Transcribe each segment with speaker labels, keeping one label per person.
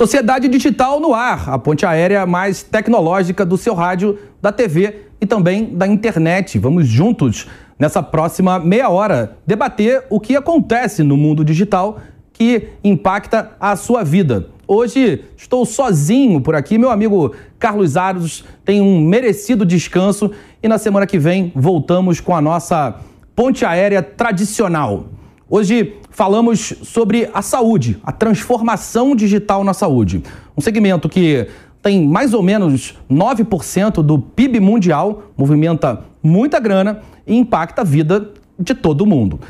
Speaker 1: Sociedade Digital no ar, a ponte aérea mais tecnológica do seu rádio, da TV e também da internet. Vamos juntos nessa próxima meia hora debater o que acontece no mundo digital que impacta a sua vida. Hoje estou sozinho por aqui, meu amigo Carlos Aros tem um merecido descanso e na semana que vem voltamos com a nossa ponte aérea tradicional. Hoje falamos sobre a saúde, a transformação digital na saúde. Um segmento que tem mais ou menos 9% do PIB mundial, movimenta muita grana e impacta a vida de todo mundo.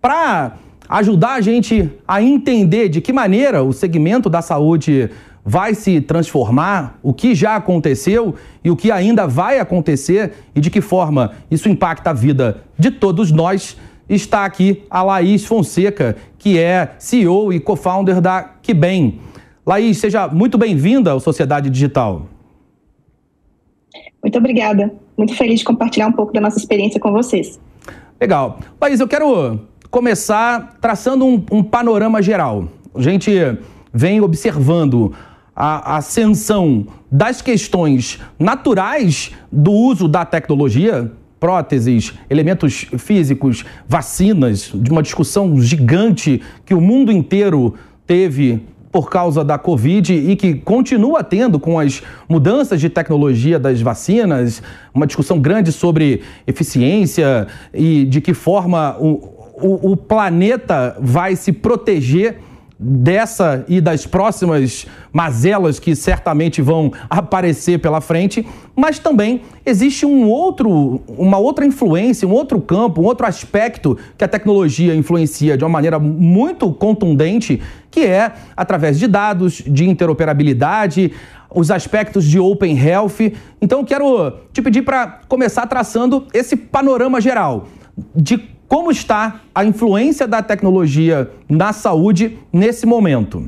Speaker 1: Para ajudar a gente a entender de que maneira o segmento da saúde vai se transformar, o que já aconteceu e o que ainda vai acontecer e de que forma isso impacta a vida de todos nós está aqui a Laís Fonseca, que é CEO e co-founder da Kibem. Laís, seja muito bem-vinda ao Sociedade Digital.
Speaker 2: Muito obrigada. Muito feliz de compartilhar um pouco da nossa experiência com vocês.
Speaker 1: Legal. Laís, eu quero começar traçando um, um panorama geral. A gente vem observando a ascensão das questões naturais do uso da tecnologia, próteses, elementos físicos, vacinas, de uma discussão gigante que o mundo inteiro teve por causa da Covid e que continua tendo com as mudanças de tecnologia das vacinas, uma discussão grande sobre eficiência e de que forma o, o, o planeta vai se proteger dessa e das próximas mazelas que certamente vão aparecer pela frente, mas também existe um outro, uma outra influência, um outro campo, um outro aspecto que a tecnologia influencia de uma maneira muito contundente, que é através de dados, de interoperabilidade, os aspectos de Open Health. Então, quero te pedir para começar traçando esse panorama geral de como está a influência da tecnologia na saúde nesse momento?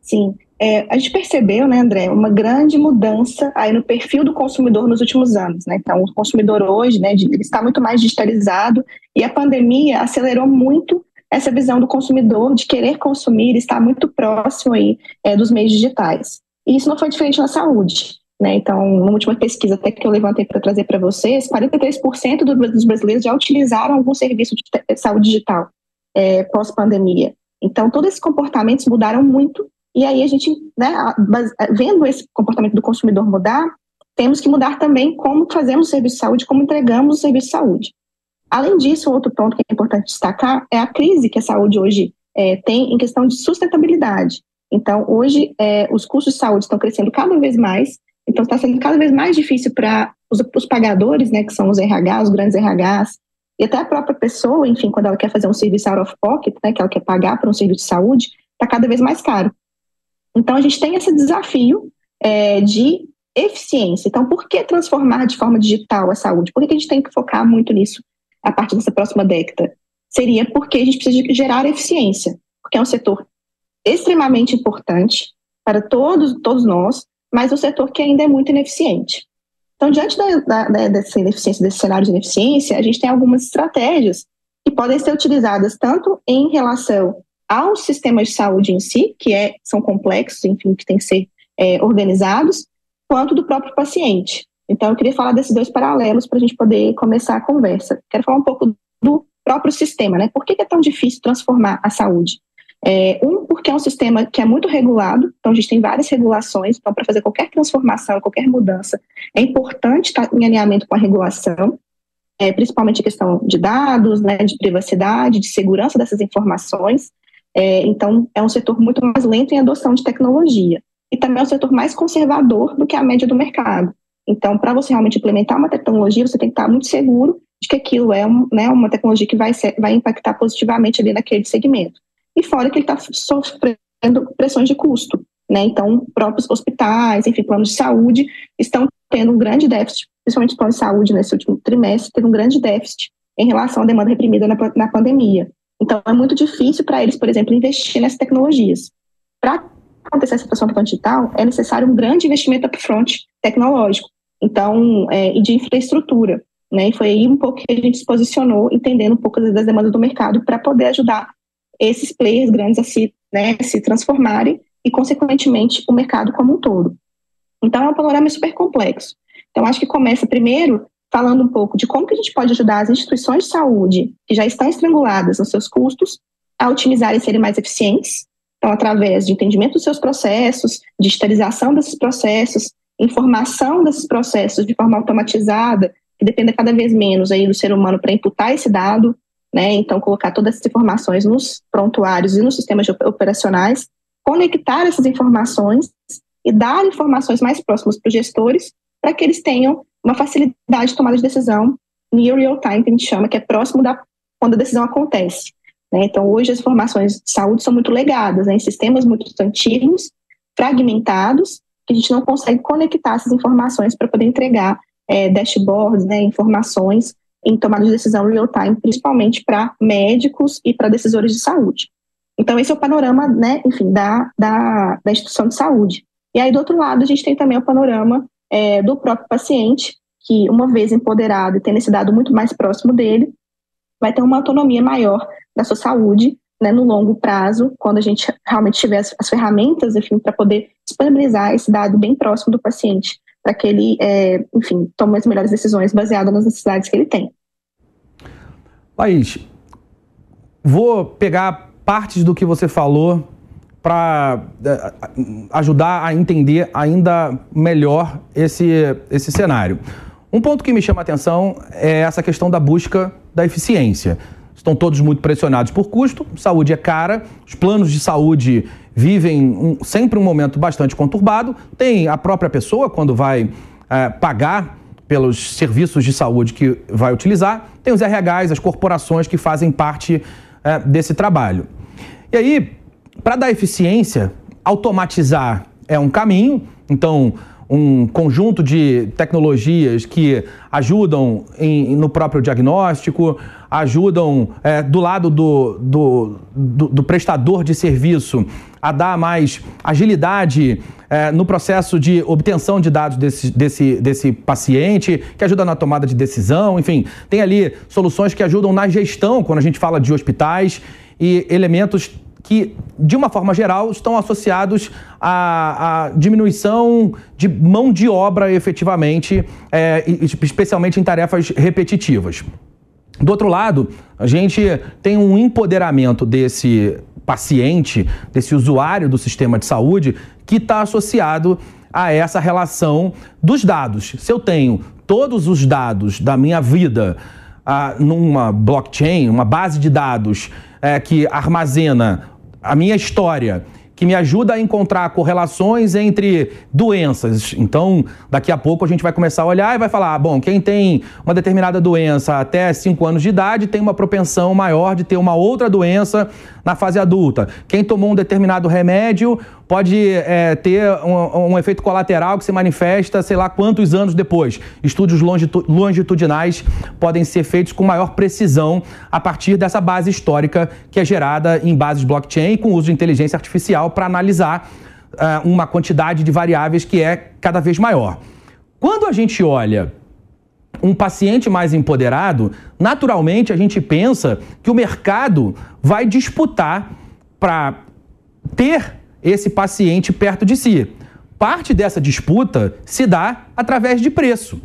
Speaker 2: Sim, é, a gente percebeu, né, André, uma grande mudança aí no perfil do consumidor nos últimos anos, né? Então, o consumidor hoje, né, ele está muito mais digitalizado e a pandemia acelerou muito essa visão do consumidor de querer consumir, estar muito próximo aí é, dos meios digitais. E isso não foi diferente na saúde. Né? Então, numa última pesquisa até que eu levantei para trazer para vocês, 43% dos brasileiros já utilizaram algum serviço de saúde digital é, pós-pandemia. Então, todos esses comportamentos mudaram muito, e aí a gente, né, vendo esse comportamento do consumidor mudar, temos que mudar também como fazemos o serviço de saúde, como entregamos o serviço de saúde. Além disso, outro ponto que é importante destacar é a crise que a saúde hoje é, tem em questão de sustentabilidade. Então, hoje, é, os custos de saúde estão crescendo cada vez mais, então, está sendo cada vez mais difícil para os, os, pagadores, né, que são os RH, os grandes RHs, e até a própria pessoa, enfim, quando ela quer fazer um serviço out of pocket, né, que ela quer pagar para um serviço de saúde, está cada vez mais caro. Então, a gente tem esse desafio é, de eficiência. Então, por que transformar de forma digital a saúde? Por que a gente tem que focar muito nisso a partir dessa próxima década? Seria porque a gente precisa gerar eficiência, porque é um setor extremamente importante para todos, todos nós, mas o setor que ainda é muito ineficiente. Então, diante da, da, dessa ineficiência, desse cenário de ineficiência, a gente tem algumas estratégias que podem ser utilizadas tanto em relação aos sistemas de saúde em si, que é, são complexos, enfim, que têm que ser é, organizados, quanto do próprio paciente. Então, eu queria falar desses dois paralelos para a gente poder começar a conversa. Quero falar um pouco do próprio sistema, né? Por que é tão difícil transformar a saúde? É, um, porque é um sistema que é muito regulado, então a gente tem várias regulações, então para fazer qualquer transformação, qualquer mudança, é importante estar em alinhamento com a regulação, é, principalmente a questão de dados, né, de privacidade, de segurança dessas informações. É, então, é um setor muito mais lento em adoção de tecnologia. E também é um setor mais conservador do que a média do mercado. Então, para você realmente implementar uma tecnologia, você tem que estar muito seguro de que aquilo é um, né, uma tecnologia que vai, ser, vai impactar positivamente ali naquele segmento e fora que ele está sofrendo pressões de custo. Né? Então, próprios hospitais, enfim, planos de saúde estão tendo um grande déficit, principalmente os planos de saúde nesse último trimestre, teve um grande déficit em relação à demanda reprimida na, na pandemia. Então, é muito difícil para eles, por exemplo, investir nessas tecnologias. Para acontecer essa transformação digital, é necessário um grande investimento upfront tecnológico, então, é, e de infraestrutura. Né? E foi aí um pouco que a gente se posicionou, entendendo um pouco das demandas do mercado para poder ajudar esses players grandes a se né, se transformarem e, consequentemente, o mercado como um todo. Então, é um panorama super complexo. Então, acho que começa primeiro falando um pouco de como que a gente pode ajudar as instituições de saúde que já estão estranguladas nos seus custos a otimizarem e serem mais eficientes. Então, através de entendimento dos seus processos, digitalização desses processos, informação desses processos de forma automatizada, que dependa cada vez menos aí do ser humano para imputar esse dado, né? Então, colocar todas essas informações nos prontuários e nos sistemas operacionais, conectar essas informações e dar informações mais próximas para os gestores, para que eles tenham uma facilidade de tomada de decisão near real time, que a gente chama, que é próximo da quando a decisão acontece. Né? Então, hoje as informações de saúde são muito legadas né, em sistemas muito antigos, fragmentados, que a gente não consegue conectar essas informações para poder entregar é, dashboards, né, informações em tomada de decisão real time, principalmente para médicos e para decisores de saúde. Então, esse é o panorama, né, enfim, da, da, da instituição de saúde. E aí, do outro lado, a gente tem também o panorama é, do próprio paciente, que, uma vez empoderado e tendo esse dado muito mais próximo dele, vai ter uma autonomia maior da sua saúde né, no longo prazo, quando a gente realmente tiver as, as ferramentas, enfim, para poder disponibilizar esse dado bem próximo do paciente, para que ele, é, enfim, tome as melhores decisões baseadas nas necessidades que ele tem.
Speaker 1: Laís, vou pegar partes do que você falou para é, ajudar a entender ainda melhor esse, esse cenário. Um ponto que me chama a atenção é essa questão da busca da eficiência estão todos muito pressionados por custo, saúde é cara, os planos de saúde vivem um, sempre um momento bastante conturbado. Tem a própria pessoa, quando vai é, pagar pelos serviços de saúde que vai utilizar, tem os RHs, as corporações que fazem parte é, desse trabalho. E aí, para dar eficiência, automatizar é um caminho, então um conjunto de tecnologias que ajudam em, no próprio diagnóstico, ajudam é, do lado do, do, do, do, prestador de serviço a dar mais agilidade é, no processo de obtenção de dados desse, desse, desse paciente, que ajuda na tomada de decisão, enfim, tem ali soluções que ajudam na gestão, quando a gente fala de hospitais, e elementos que, de uma forma geral, estão associados à, à diminuição de mão de obra efetivamente, é, especialmente em tarefas repetitivas. Do outro lado, a gente tem um empoderamento desse paciente, desse usuário do sistema de saúde, que está associado a essa relação dos dados. Se eu tenho todos os dados da minha vida ah, numa blockchain, uma base de dados é, que armazena a minha história, que me ajuda a encontrar correlações entre doenças. Então, daqui a pouco a gente vai começar a olhar e vai falar: ah, bom, quem tem uma determinada doença até 5 anos de idade tem uma propensão maior de ter uma outra doença na fase adulta. Quem tomou um determinado remédio pode é, ter um, um, efeito colateral que se manifesta, sei lá, quantos anos depois. Estudos longitudinais podem ser feitos com maior precisão a partir dessa base histórica que é gerada em bases blockchain com uso de inteligência artificial para analisar uh, uma quantidade de variáveis que é cada vez maior. Quando a gente olha um paciente mais empoderado, naturalmente a gente pensa que o mercado vai disputar para ter esse paciente perto de si. Parte dessa disputa se dá através de preço.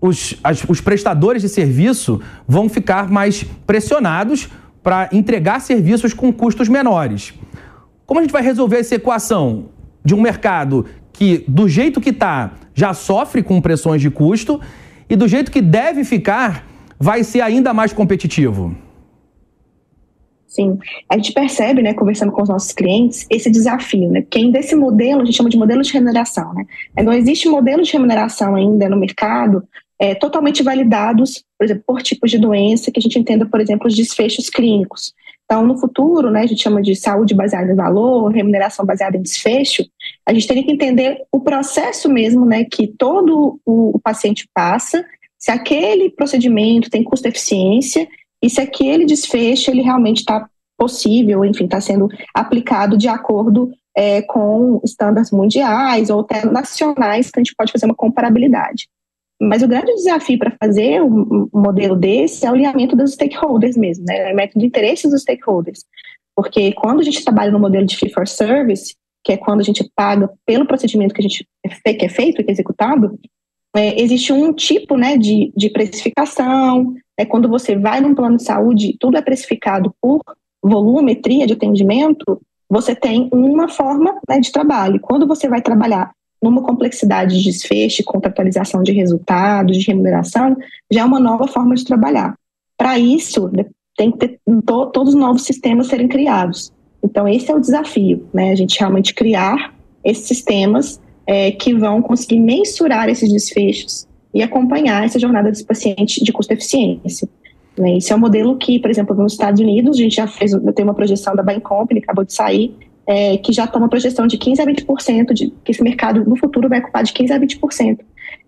Speaker 1: Os, as, os prestadores de serviço vão ficar mais pressionados para entregar serviços com custos menores. Como a gente vai resolver essa equação de um mercado que, do jeito que está, já sofre com pressões de custo e do jeito que deve ficar, vai ser ainda mais competitivo?
Speaker 2: Sim, a gente percebe, né, conversando com os nossos clientes, esse desafio, né, porque ainda esse modelo, a gente chama de modelo de remuneração, né, não existe modelo de remuneração ainda no mercado é, totalmente validados, por exemplo, por tipos de doença, que a gente entenda, por exemplo, os desfechos clínicos. Então, no futuro, né, a gente chama de saúde baseada em valor, remuneração baseada em desfecho, a gente teria que entender o processo mesmo, né, que todo o, o paciente passa, se aquele procedimento tem custo-eficiência e se aquele desfecho ele realmente está possível, enfim, está sendo aplicado de acordo é, com estándares mundiais ou até nacionais, que a gente pode fazer uma comparabilidade. Mas o grande desafio para fazer um, modelo desse é o alinhamento dos stakeholders mesmo, né? o alinhamento de interesses dos stakeholders. Porque quando a gente trabalha no modelo de fee for service, que é quando a gente paga pelo procedimento que a gente que é feito, que é executado, é, existe um tipo né, de, de precificação. É, quando você vai num plano de saúde, tudo é precificado por volumetria de atendimento, você tem uma forma né, de trabalho. Quando você vai trabalhar numa complexidade de desfecho, contratualização de resultados, de remuneração, já é uma nova forma de trabalhar. Para isso, tem que ter to, todos os novos sistemas serem criados. Então, esse é o desafio, né? A gente realmente criar esses sistemas é, que vão conseguir mensurar esses desfechos e acompanhar essa jornada desse paciente de custo-eficiência. Né? Esse é um modelo que, por exemplo, nos Estados Unidos, a gente já fez, tem uma projeção da Bain Company, acabou de sair, é, que já está uma projeção de 15% a 20%, de, que esse mercado no futuro vai ocupar de 15% a 20%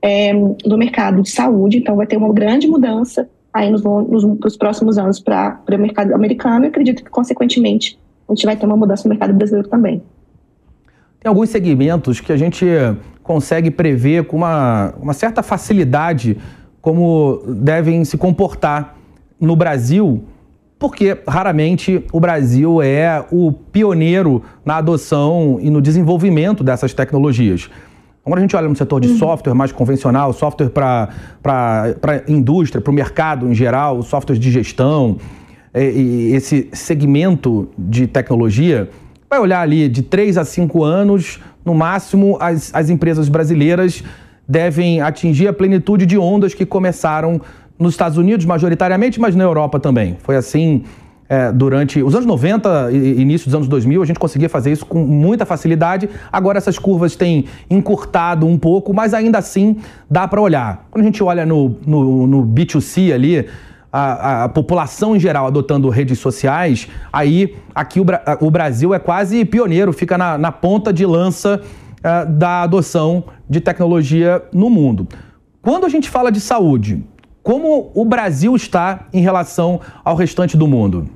Speaker 2: é, do mercado de saúde, então vai ter uma grande mudança aí nos, nos, nos próximos anos para o mercado americano e acredito que, consequentemente, a gente vai ter uma mudança no mercado brasileiro também.
Speaker 1: Tem alguns segmentos que a gente consegue prever com uma, uma certa facilidade como devem se comportar no Brasil, porque raramente o Brasil é o pioneiro na adoção e no desenvolvimento dessas tecnologias. Quando a gente olha no setor de uhum. software mais convencional, software para a indústria, para o mercado em geral, softwares de gestão, é, e esse segmento de tecnologia, vai olhar ali de 3 a 5 anos, no máximo, as, as empresas brasileiras devem atingir a plenitude de ondas que começaram nos Estados Unidos, majoritariamente, mas na Europa também. Foi assim é, durante os anos 90 e início dos anos 2000, a gente conseguia fazer isso com muita facilidade. Agora essas curvas têm encurtado um pouco, mas ainda assim dá para olhar. Quando a gente olha no, no, no B2C ali, a, a, população em geral adotando redes sociais, aí aqui o, o Brasil é quase pioneiro, fica na, na ponta de lança uh, da adoção de tecnologia no mundo. Quando a gente fala de saúde, como o Brasil está em relação ao restante do mundo?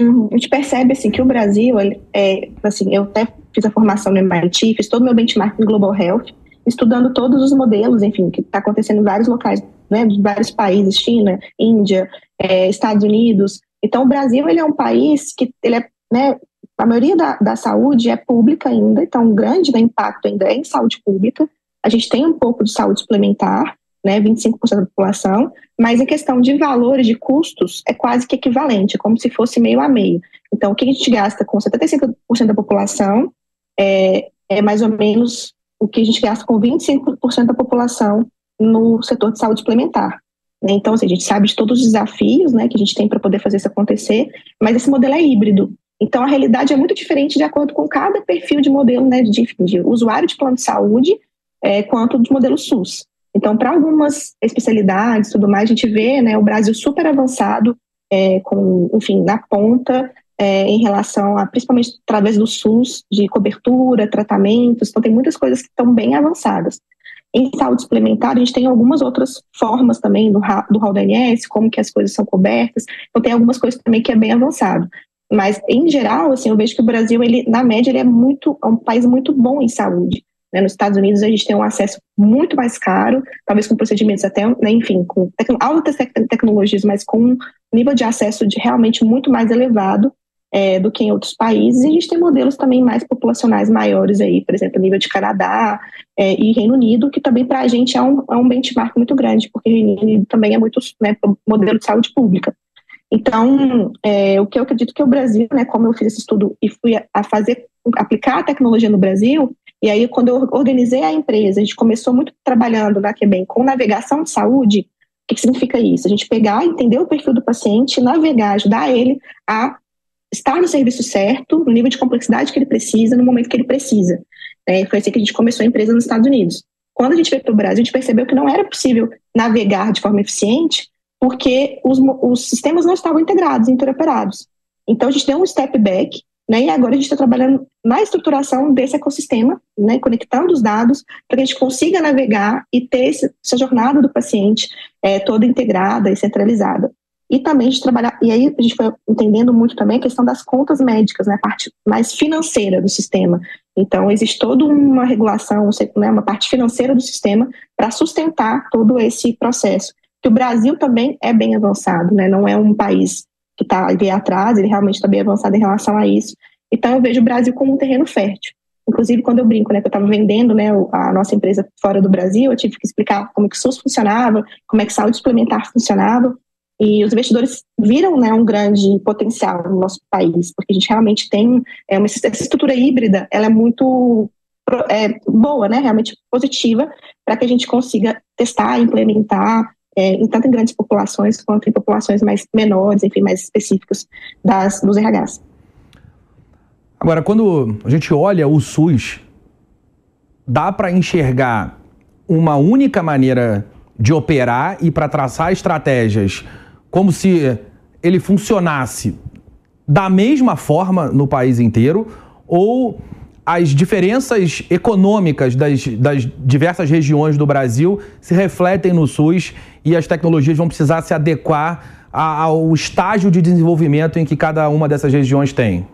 Speaker 2: Uhum. A gente percebe assim que o Brasil, é, assim, eu até fiz a formação no MIT, fiz todo o meu benchmark no Global Health, estudando todos os modelos, enfim, que está acontecendo em vários locais, né, de vários países, China, Índia, é, Estados Unidos. Então, o Brasil ele é um país que ele é, né, a maioria da, da saúde é pública ainda, então, um grande impacto ainda é em saúde pública. A gente tem um pouco de saúde suplementar, né, 25% da população, mas em questão de valores, de custos, é quase que equivalente, é como se fosse meio a meio. Então, o que a gente gasta com 75% da população é, é mais ou menos o que a gente gasta com 25% da população no setor de saúde suplementar. Né? Então, assim, a gente sabe de todos os desafios né, que a gente tem para poder fazer isso acontecer, mas esse modelo é híbrido. Então, a realidade é muito diferente de acordo com cada perfil de modelo né, de, de usuário de plano de saúde, é, quanto do modelo SUS. Então, para algumas especialidades tudo mais, a gente vê né, o Brasil super avançado, é, com, enfim, na ponta, é, em relação a, principalmente através do SUS, de cobertura, tratamentos, então tem muitas coisas que estão bem avançadas. Em saúde suplementar, a gente tem algumas outras formas também do, do hall ANS, como que as coisas são cobertas, então tem algumas coisas também que é bem avançado. Mas, em geral, assim, eu vejo que o Brasil, ele, na média, ele é, muito, é um país muito bom em saúde. Né? Nos Estados Unidos a gente tem um acesso muito mais caro, talvez com procedimentos até, né, enfim, com altas tec tecnologias, mas com um nível de acesso de realmente muito mais elevado é, do que em outros países. E a gente tem modelos também mais populacionais maiores aí, por exemplo, nível de Canadá é, e Reino Unido, que também para a gente é um, é um benchmark muito grande, porque Reino Unido também é muito né, modelo de saúde pública. Então, é, o que eu acredito que o Brasil, né, como eu fiz esse estudo e fui a fazer, aplicar a tecnologia no Brasil, e aí, quando eu organizei a empresa, a gente começou muito trabalhando na Quebem com navegação de saúde. O que, que significa isso? A gente pegar, entender o perfil do paciente, navegar, ajudar ele a estar no serviço certo, no nível de complexidade que ele precisa, no momento que ele precisa. É, foi assim que a gente começou a empresa nos Estados Unidos. Quando a gente veio para o Brasil, a gente percebeu que não era possível navegar de forma eficiente, porque os, os sistemas não estavam integrados, interoperados. Então, a gente deu um step back né? E agora a gente está trabalhando na estruturação desse ecossistema, né? conectando os dados para que a gente consiga navegar e ter esse, essa jornada do paciente é, toda integrada e centralizada. E também gente trabalhar, e aí a gente foi entendendo muito também a questão das contas médicas, né, a parte mais financeira do sistema. Então, existe toda uma regulação, né, uma parte financeira do sistema para sustentar todo esse processo. Que o Brasil também é bem avançado, né, não é um país que está ali atrás, ele realmente está bem avançado em relação a isso. Então, eu vejo o Brasil como um terreno fértil. Inclusive, quando eu brinco, né, que eu estava vendendo né, a nossa empresa fora do Brasil, eu tive que explicar como que o SUS funcionava, como é que saúde suplementar funcionava, e os investidores viram né, um grande potencial no nosso país, porque a gente realmente tem é, uma, essa estrutura híbrida, ela é muito é, boa, né, realmente positiva, para que a gente consiga testar, implementar, é, tanto em grandes populações quanto em populações mais menores, enfim, mais específicas das, dos RHs.
Speaker 1: Agora, quando a gente olha o SUS, dá para enxergar uma única maneira de operar e para traçar estratégias como se ele funcionasse da mesma forma no país inteiro ou as diferenças econômicas das, das, diversas regiões do Brasil se refletem no SUS e as tecnologias vão precisar se adequar ao estágio de desenvolvimento em que cada uma dessas regiões tem?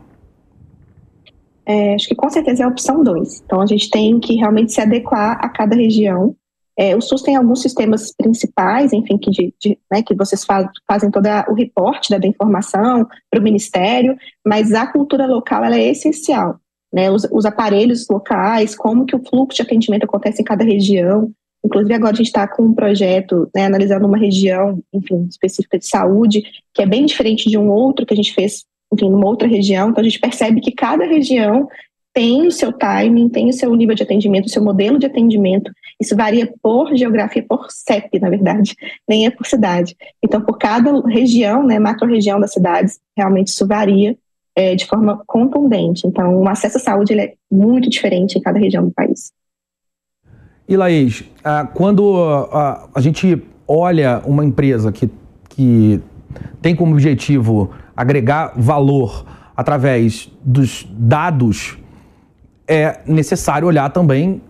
Speaker 2: É, acho que com certeza é a opção 2. Então a gente tem que realmente se adequar a cada região. É, o SUS tem alguns sistemas principais, enfim, que, de, de, né, que vocês faz, fazem todo o reporte da, da informação para o Ministério, mas a cultura local ela é essencial. Né, os, os, aparelhos locais, como que o fluxo de atendimento acontece em cada região. Inclusive agora a gente está com um projeto né, analisando uma região, enfim, específica de saúde, que é bem diferente de um outro que a gente fez enfim, numa outra região. Então a gente percebe que cada região tem o seu timing, tem o seu nível de atendimento, o seu modelo de atendimento. Isso varia por geografia, por CEP, na verdade, nem é por cidade. Então, por cada região, né, macro-região das cidades, realmente isso varia é, de forma contundente. Então, o acesso à saúde é muito diferente em cada região do país.
Speaker 1: E, Laís, ah, quando ah, a gente olha uma empresa que, que tem como objetivo agregar valor através dos dados, é necessário olhar também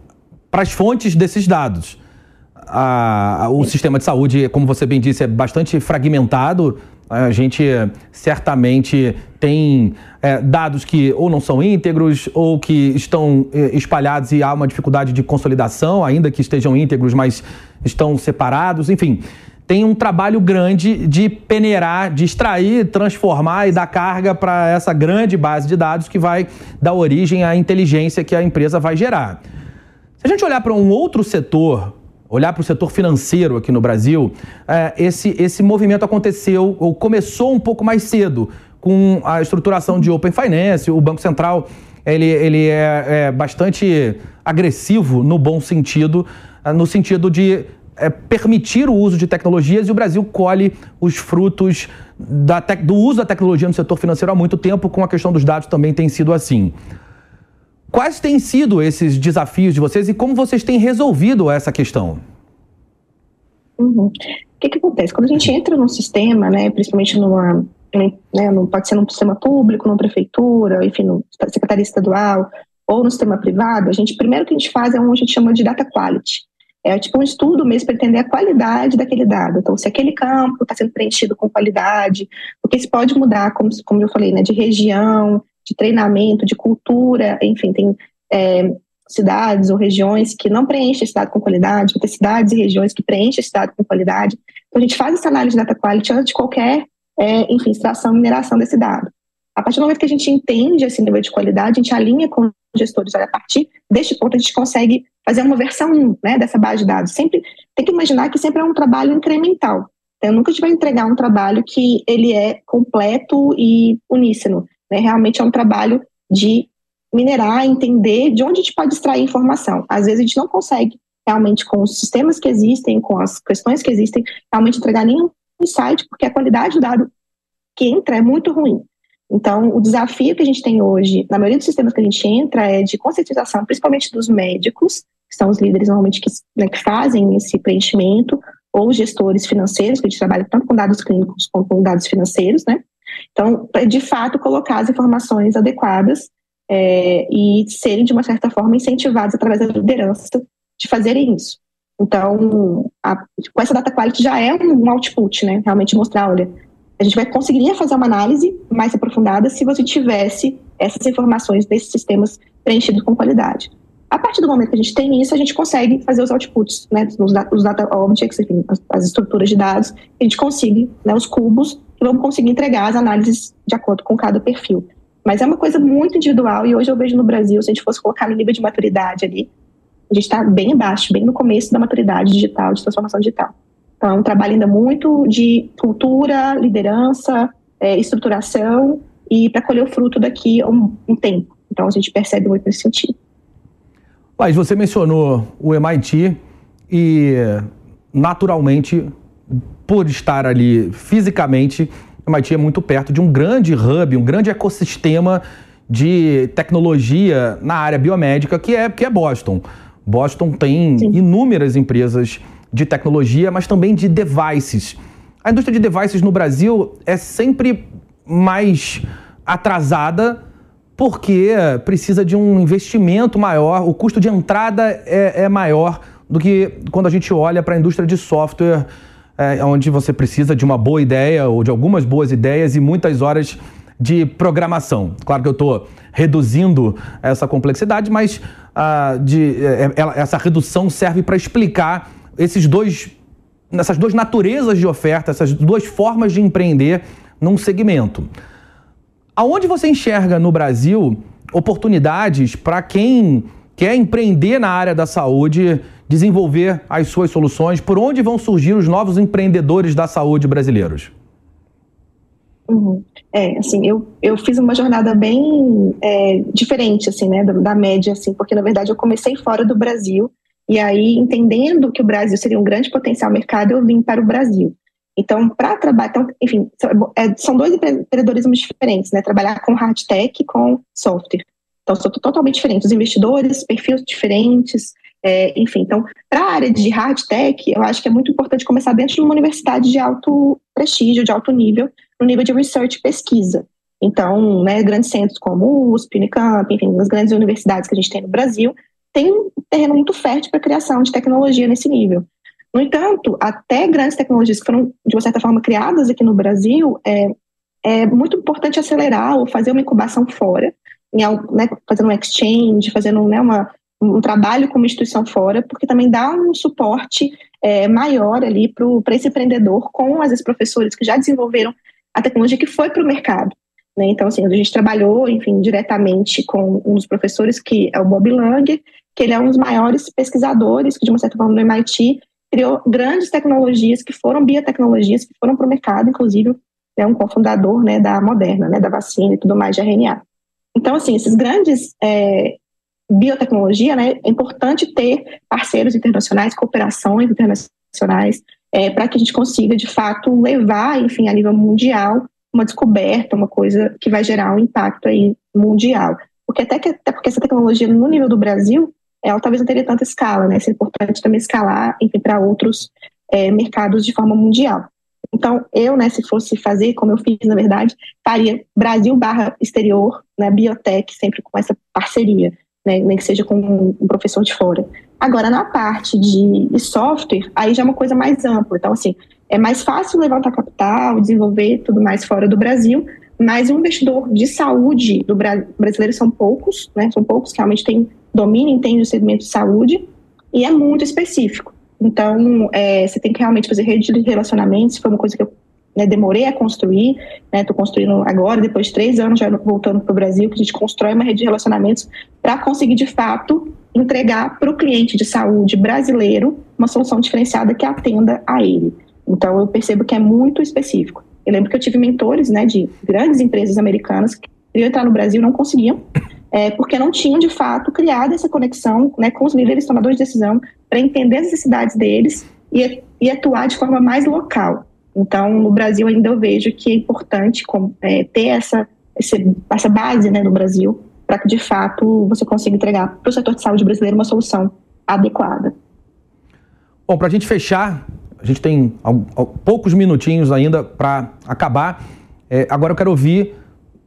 Speaker 1: para as fontes desses dados. O sistema de saúde, como você bem disse, é bastante fragmentado. A gente certamente tem é, dados que ou não são íntegros ou que estão é, espalhados e há uma dificuldade de consolidação, ainda que estejam íntegros, mas estão separados. Enfim, tem um trabalho grande de peneirar, de extrair, transformar e dar carga para essa grande base de dados que vai dar origem à inteligência que a empresa vai gerar. Se a gente olhar para um outro setor, olhar para o setor financeiro aqui no Brasil, é, esse, esse movimento aconteceu ou começou um pouco mais cedo com a estruturação de Open Finance, o Banco Central ele, ele é, é bastante agressivo no bom sentido, no sentido de é, permitir o uso de tecnologias e o Brasil colhe os frutos do uso da tecnologia no setor financeiro há muito tempo, com a questão dos dados também tem sido assim. Quais têm sido esses desafios de vocês e como vocês têm resolvido essa questão?
Speaker 2: Uhum. O que, que acontece? Quando a gente entra num sistema, né, principalmente numa, né, no, pode ser num sistema público, numa prefeitura, enfim, no secretaria estadual ou no sistema privado, a gente primeiro que a gente faz é um que a gente chama de data quality. É tipo um estudo mesmo para entender a qualidade daquele dado. Então, se aquele campo está sendo preenchido com qualidade, porque isso pode mudar, como, como eu falei, né, de região, de treinamento, de cultura, enfim, tem é, cidades ou regiões que não preenchem esse dado com qualidade, tem cidades e regiões que preenchem esse dado com qualidade. Então, a gente faz essa análise de data quality antes de qualquer, é, enfim, extração mineração desse dado. A partir do momento que a gente entende esse nível de qualidade, a gente alinha com os gestores, olha, a partir deste ponto a gente consegue fazer uma versão 1 né, dessa base de dados. Sempre tem que imaginar que sempre é um trabalho incremental. Então, nunca a gente vai entregar um trabalho que ele é completo e uníssono. Né? Realmente é um trabalho de minerar, entender de onde a gente pode extrair informação. Às vezes a gente não consegue realmente com os sistemas que existem, com as questões que existem, realmente entregar nenhum insight, porque a qualidade do dado que entra é muito ruim. Então, o desafio que a gente tem hoje, na maioria dos sistemas que a gente entra, é de conscientização, principalmente dos médicos, que são os líderes normalmente que, né, que fazem esse preenchimento, ou gestores financeiros, que a gente trabalha tanto com dados clínicos quanto com dados financeiros, né? Então, de fato, colocar as informações adequadas é, e serem, de uma certa forma, incentivados através da liderança de fazerem isso. Então, a, com essa data quality já é um, um output, né? Realmente mostrar, olha, a gente vai conseguiria fazer uma análise mais aprofundada se você tivesse essas informações desses sistemas preenchidos com qualidade. A partir do momento que a gente tem isso, a gente consegue fazer os outputs, né, os, data objects, enfim, as, as estruturas de dados, a gente consiga, né, os cubos, vamos conseguir entregar as análises de acordo com cada perfil. Mas é uma coisa muito individual e hoje eu vejo no Brasil, se a gente fosse colocar no nível de maturidade ali, a gente está bem abaixo, bem no começo da maturidade digital, de transformação digital. Então, é um trabalho ainda muito de cultura, liderança, é, estruturação e para colher o fruto daqui um, um tempo. Então, a gente percebe muito nesse sentido.
Speaker 1: Mas você mencionou o MIT e, naturalmente, por estar ali fisicamente, MIT é muito perto de um grande hub, um grande ecossistema de tecnologia na área biomédica, que é, que é Boston. Boston tem Sim. inúmeras empresas de tecnologia, mas também de devices. A indústria de devices no Brasil é sempre mais atrasada porque precisa de um investimento maior, o custo de entrada é, é maior do que quando a gente olha para a indústria de software, é, onde você precisa de uma boa ideia ou de algumas boas ideias e muitas horas de programação. Claro que eu estou reduzindo essa complexidade, mas ah, de, é, ela, essa redução serve para explicar esses dois, essas duas naturezas de oferta, essas duas formas de empreender num segmento. Aonde você enxerga no Brasil oportunidades para quem quer empreender na área da saúde, desenvolver as suas soluções? Por onde vão surgir os novos empreendedores da saúde brasileiros?
Speaker 2: Uhum. É, assim, eu, eu fiz uma jornada bem é, diferente, assim, né, da, da, média, assim, porque na verdade eu comecei fora do Brasil e aí, entendendo que o Brasil seria um grande potencial mercado, eu vim para o Brasil. Então, para trabalhar, então, enfim, é, são dois empreendedorismos diferentes, né? Trabalhar com hard tech e com software. Então, são totalmente diferentes. Os investidores, perfis diferentes, é, enfim. Então, para a área de hard tech, eu acho que é muito importante começar dentro de uma universidade de alto prestígio, de alto nível, no nível de research e pesquisa. Então, né, grandes centros como USP, Unicamp, enfim, as grandes universidades que a gente tem no Brasil, tem um terreno muito fértil para a criação de tecnologia nesse nível. No entanto, até grandes tecnologias que foram, de uma certa forma, criadas aqui no Brasil, é, é muito importante acelerar ou fazer uma incubação fora, em, né, fazendo um exchange, fazendo né, uma, um trabalho como instituição fora, porque também dá um suporte é, maior ali para esse empreendedor com, vezes, professores que já desenvolveram a tecnologia que foi para o mercado. Né? Então, assim, a gente trabalhou, enfim, diretamente com um dos professores, que é o Bob Langer, que ele é um dos maiores pesquisadores, que de uma certa forma no MIT criou grandes tecnologias que foram biotecnologias, que foram para o mercado, inclusive é um cofundador né, da Moderna, né, da vacina e tudo mais de RNA. Então, assim, esses grandes é, biotecnologia, né, é importante ter parceiros internacionais, cooperações internacionais, é, para que a gente consiga, de fato, levar, enfim, a nível mundial, uma descoberta, uma coisa que vai gerar um impacto aí mundial. Porque até, que, até porque essa tecnologia, no nível do Brasil, ela talvez não teria tanta escala, né? É importante também escalar, enfim, para outros é, mercados de forma mundial. Então, eu, né, se fosse fazer, como eu fiz, na verdade, faria Brasil barra exterior, né, biotech, sempre com essa parceria, né, nem que seja com um professor de fora. Agora, na parte de, software, aí já é uma coisa mais ampla. Então, assim, é mais fácil levantar capital, desenvolver tudo mais fora do Brasil, mas o investidor de saúde do brasileiro são poucos, né, são poucos que realmente têm domina, entende o segmento de saúde e é muito específico. Então, é, você tem que realmente fazer rede de relacionamentos, foi uma coisa que eu né, demorei a construir, estou né, construindo agora, depois de três anos já voltando para o Brasil, que a gente constrói uma rede de relacionamentos para conseguir, de fato, entregar para o cliente de saúde brasileiro uma solução diferenciada que atenda a ele. Então, eu percebo que é muito específico. Eu lembro que eu tive mentores né, de grandes empresas americanas que queriam entrar no Brasil e não conseguiam, é, porque não tinham, de fato, criado essa conexão né, com os líderes tomadores de decisão para entender as necessidades deles e, e, atuar de forma mais local. Então, no Brasil ainda eu vejo que é importante é, ter essa, essa base né, no Brasil para que, de fato, você consiga entregar para o setor de saúde brasileiro uma solução adequada.
Speaker 1: Bom, para a gente fechar, a gente tem poucos minutinhos ainda para acabar. É, agora eu quero ouvir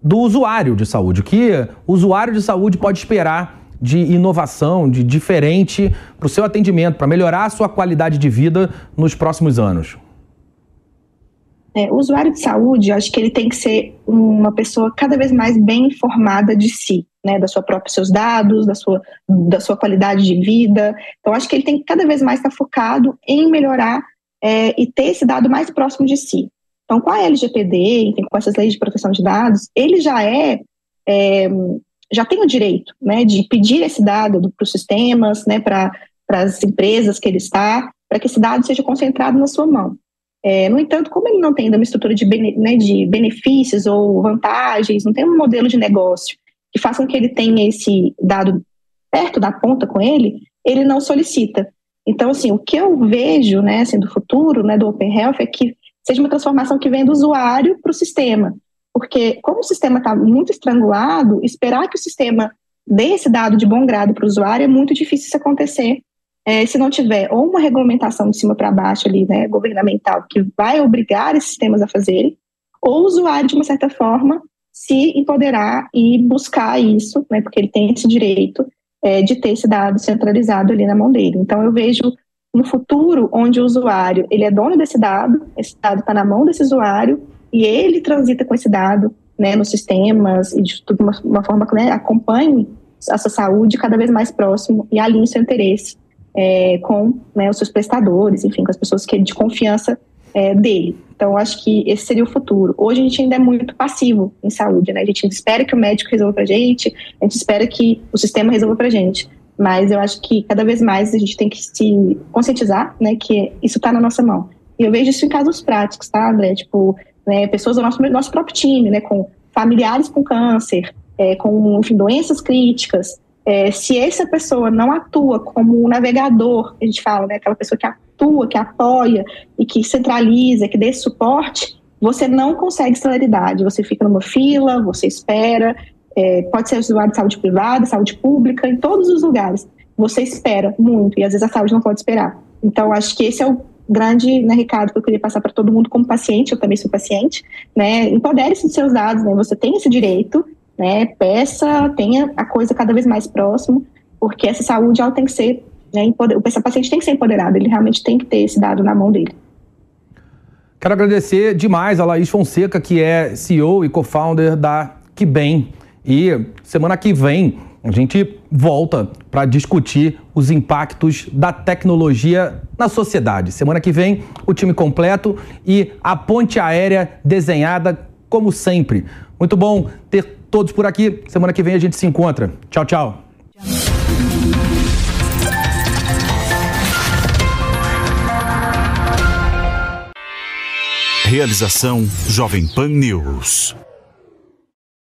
Speaker 1: do usuário de saúde. O que o usuário de saúde pode esperar de inovação, de diferente para o seu atendimento, para melhorar a sua qualidade de vida nos próximos anos?
Speaker 2: É, o usuário de saúde, eu acho que ele tem que ser uma pessoa cada vez mais bem informada de si, né, da sua própria seus dados, da sua, da sua qualidade de vida. Então, acho que ele tem que cada vez mais estar focado em melhorar é, e ter esse dado mais próximo de si. Então, com a LGPD, enfim, com essas leis de proteção de dados, ele já é, é já tem o direito né, de pedir esse dado para os sistemas, né, para as empresas que ele está, para que esse dado seja concentrado na sua mão. É, no entanto, como ele não tem ainda uma estrutura de, né, de benefícios ou vantagens, não tem um modelo de negócio que faça com que ele tenha esse dado perto da ponta com ele, ele não solicita. Então, assim, o que eu vejo, né, assim, do futuro, né, do Open Health é que seja uma transformação que vem do usuário para o sistema. Porque, como o sistema está muito estrangulado, esperar que o sistema dê esse dado de bom grado para o usuário é muito difícil isso acontecer é, se não tiver ou uma regulamentação de cima para baixo ali, né, governamental, que vai obrigar esses sistemas a fazerem, ou o usuário, de uma certa forma, se empoderar e buscar isso, né, porque ele tem esse direito é, de ter esse dado centralizado ali na mão dele. Então, eu vejo no futuro, onde o usuário ele é dono desse dado, esse dado está na mão desse usuário e ele transita com esse dado né, nos sistemas e de uma, uma forma que né, acompanhe a sua saúde cada vez mais próximo e alinhe seu interesse é, com né, os seus prestadores, enfim, com as pessoas que de confiança é, dele. Então, acho que esse seria o futuro. Hoje a gente ainda é muito passivo em saúde, né? A gente espera que o médico resolva para a gente, a gente espera que o sistema resolva para a gente. Mas eu acho que cada vez mais a gente tem que se conscientizar, né, que isso está na nossa mão. E eu vejo isso em casos práticos, tá, André? Tipo, né, pessoas do nosso, nosso próprio time, né, com familiares com câncer, é, com enfim, doenças críticas. É, se essa pessoa não atua como um navegador, a gente fala, né, aquela pessoa que atua, que apoia e que centraliza, que dê suporte, você não consegue celeridade. Você fica numa fila, você espera, é, pode ser usuário de saúde privada, saúde pública, em todos os lugares. Você espera muito e às vezes a saúde não pode esperar. Então, acho que esse é o grande né, recado que eu queria passar para todo mundo como paciente, eu também sou paciente, né? Empodere-se dos seus dados, né? Você tem esse direito, né? Peça, tenha a coisa cada vez mais próximo, porque essa saúde ela tem que ser, né, empoder... o paciente tem que ser empoderado, ele realmente tem que ter esse dado na mão dele.
Speaker 1: Quero agradecer demais a Laís Fonseca, que é CEO e co-founder da Bem. E semana que vem a gente volta para discutir os impactos da tecnologia na sociedade. Semana que vem, o time completo e a ponte aérea desenhada como sempre. Muito bom ter todos por aqui. Semana que vem a gente se encontra. Tchau, tchau.
Speaker 3: Realização Jovem Pan News.